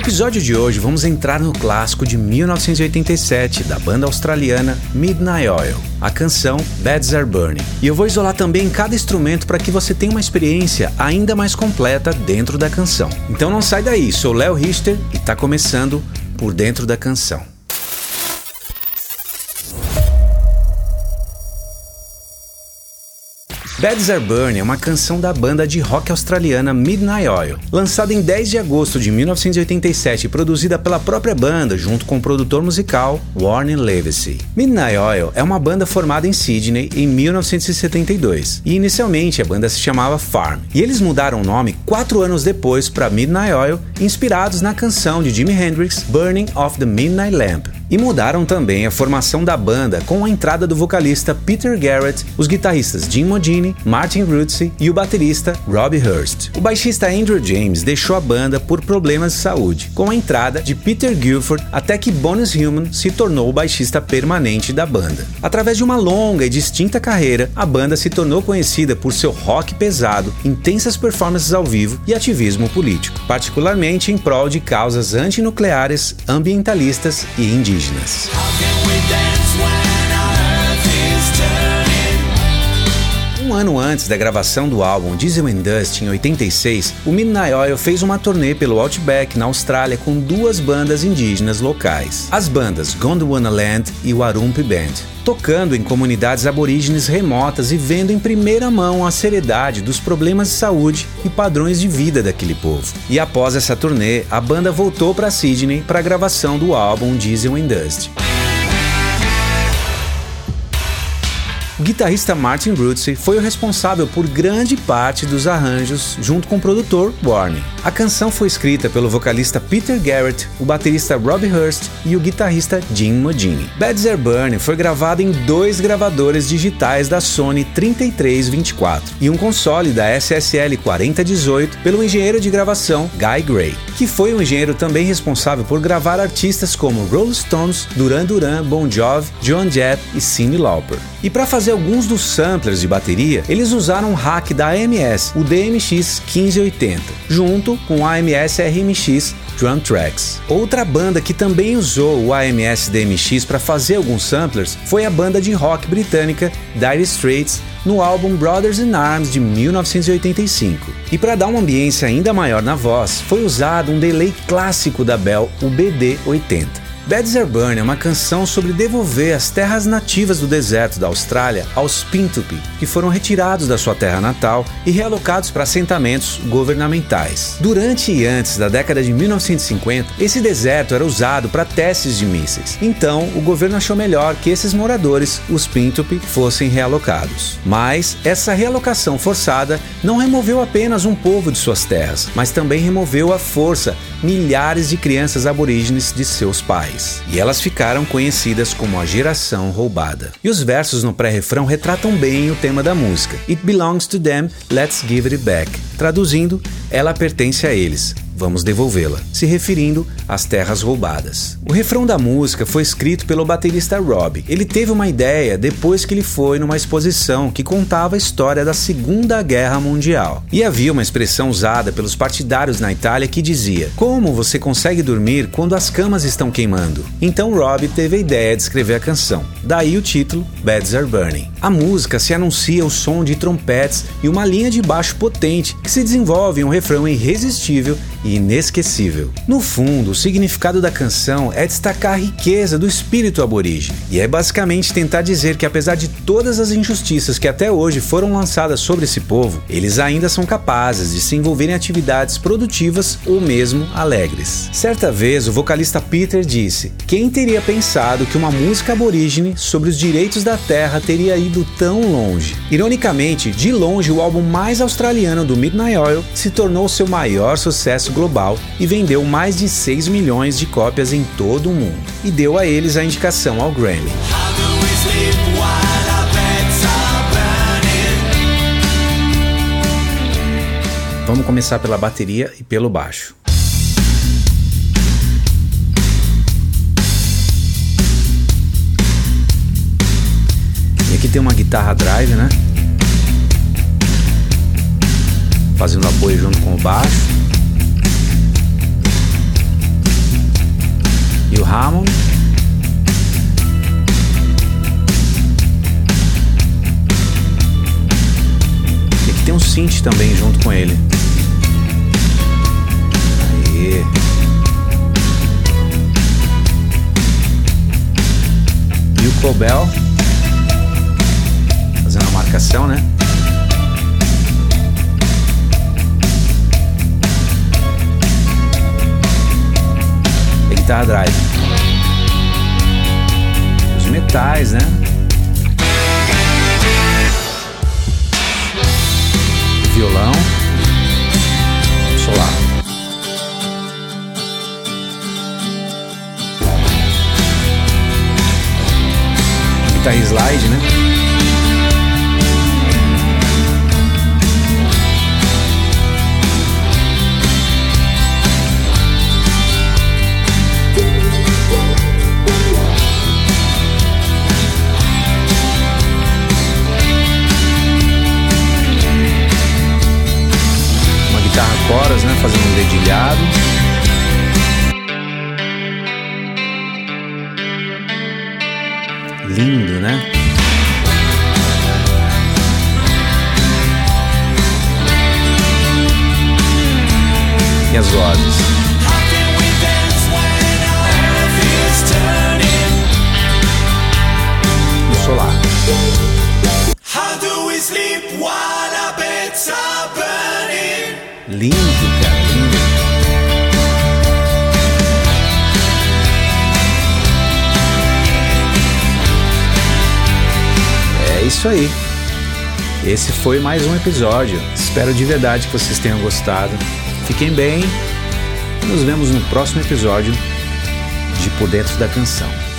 episódio de hoje vamos entrar no clássico de 1987 da banda australiana Midnight Oil, a canção Beds Are Burning. E eu vou isolar também cada instrumento para que você tenha uma experiência ainda mais completa dentro da canção. Então não sai daí, sou Léo Richter e está começando por dentro da canção. Beds Are Burning é uma canção da banda de rock australiana Midnight Oil, lançada em 10 de agosto de 1987 e produzida pela própria banda junto com o produtor musical Warren Levesey. Midnight Oil é uma banda formada em Sydney em 1972 e inicialmente a banda se chamava Farm. E eles mudaram o nome quatro anos depois para Midnight Oil, inspirados na canção de Jimi Hendrix Burning of the Midnight Lamp, e mudaram também a formação da banda com a entrada do vocalista Peter Garrett, os guitarristas Jim Modini, Martin Rutsey e o baterista Robbie Hurst. O baixista Andrew James deixou a banda por problemas de saúde, com a entrada de Peter Guilford até que Bonus Human se tornou o baixista permanente da banda. Através de uma longa e distinta carreira, a banda se tornou conhecida por seu rock pesado, intensas performances ao vivo e ativismo político, particularmente em prol de causas antinucleares, ambientalistas e indígenas indígenas. Ano antes da gravação do álbum Diesel and Dust, em 86, o Midnight Oil fez uma turnê pelo Outback, na Austrália, com duas bandas indígenas locais. As bandas Gondwana Land e Warumpi Band tocando em comunidades aborígenes remotas e vendo em primeira mão a seriedade dos problemas de saúde e padrões de vida daquele povo. E após essa turnê, a banda voltou para Sydney para a gravação do álbum Diesel and Dust. O guitarrista Martin Rutsey foi o responsável por grande parte dos arranjos, junto com o produtor Warney. A canção foi escrita pelo vocalista Peter Garrett, o baterista Robbie Hurst e o guitarrista Jim Modini. Bad Are Burning foi gravado em dois gravadores digitais da Sony 3324 e um console da SSL 4018 pelo engenheiro de gravação Guy Gray, que foi um engenheiro também responsável por gravar artistas como Rolling Stones, Duran Duran, Bon Jovi, John Jett e Cyndi Lauper. E para fazer alguns dos samplers de bateria, eles usaram um hack da AMS, o DMX 1580, junto com o AMS RMX Drum Tracks. Outra banda que também usou o AMS DMX para fazer alguns samplers foi a banda de rock britânica Dire Straits no álbum Brothers in Arms de 1985. E para dar uma ambiência ainda maior na voz, foi usado um delay clássico da Bell, o BD80. Beds Burn é uma canção sobre devolver as terras nativas do deserto da Austrália aos Pintupi, que foram retirados da sua terra natal e realocados para assentamentos governamentais. Durante e antes da década de 1950, esse deserto era usado para testes de mísseis. Então, o governo achou melhor que esses moradores, os Pintupi, fossem realocados. Mas essa realocação forçada não removeu apenas um povo de suas terras, mas também removeu à força milhares de crianças aborígenes de seus pais e elas ficaram conhecidas como a geração roubada. E os versos no pré-refrão retratam bem o tema da música. It belongs to them, let's give it back. Traduzindo, ela pertence a eles, vamos devolvê-la, se referindo às terras roubadas. O refrão da música foi escrito pelo baterista Rob. Ele teve uma ideia depois que ele foi numa exposição que contava a história da Segunda Guerra Mundial. E havia uma expressão usada pelos partidários na Itália que dizia: Como você consegue dormir quando as camas estão queimando? Então Rob teve a ideia de escrever a canção. Daí o título Beds Are Burning. A música se anuncia o som de trompetes e uma linha de baixo potente que se desenvolve em um refrão irresistível e inesquecível. No fundo, o significado da canção é destacar a riqueza do espírito aborígene, e é basicamente tentar dizer que apesar de todas as injustiças que até hoje foram lançadas sobre esse povo, eles ainda são capazes de se envolver em atividades produtivas ou mesmo alegres. Certa vez, o vocalista Peter disse: Quem teria pensado que uma música aborígene sobre os direitos da terra teria ido tão longe? Ironicamente, de longe, o álbum mais australiano do Midnight Oil se tornou seu maior sucesso global e vendeu mais de 6 milhões de cópias em todo o mundo, e deu a eles a indicação ao Grammy. Vamos começar pela bateria e pelo baixo. E aqui tem uma guitarra drive, né? Fazendo apoio junto com o baixo. E o Hammond. E aqui tem um synth também junto com ele. E o Cobel fazendo a marcação, né? Guitarra drive. Os metais, né? Violão. Solar. Guitarra slide, né? Dedilhado. Lindo, né? E as vozes. Solar. How do we sleep while our beds are burning? Lindo, cara, lindo. É isso aí. Esse foi mais um episódio. Espero de verdade que vocês tenham gostado. Fiquem bem. Nos vemos no próximo episódio de Por Dentro da Canção.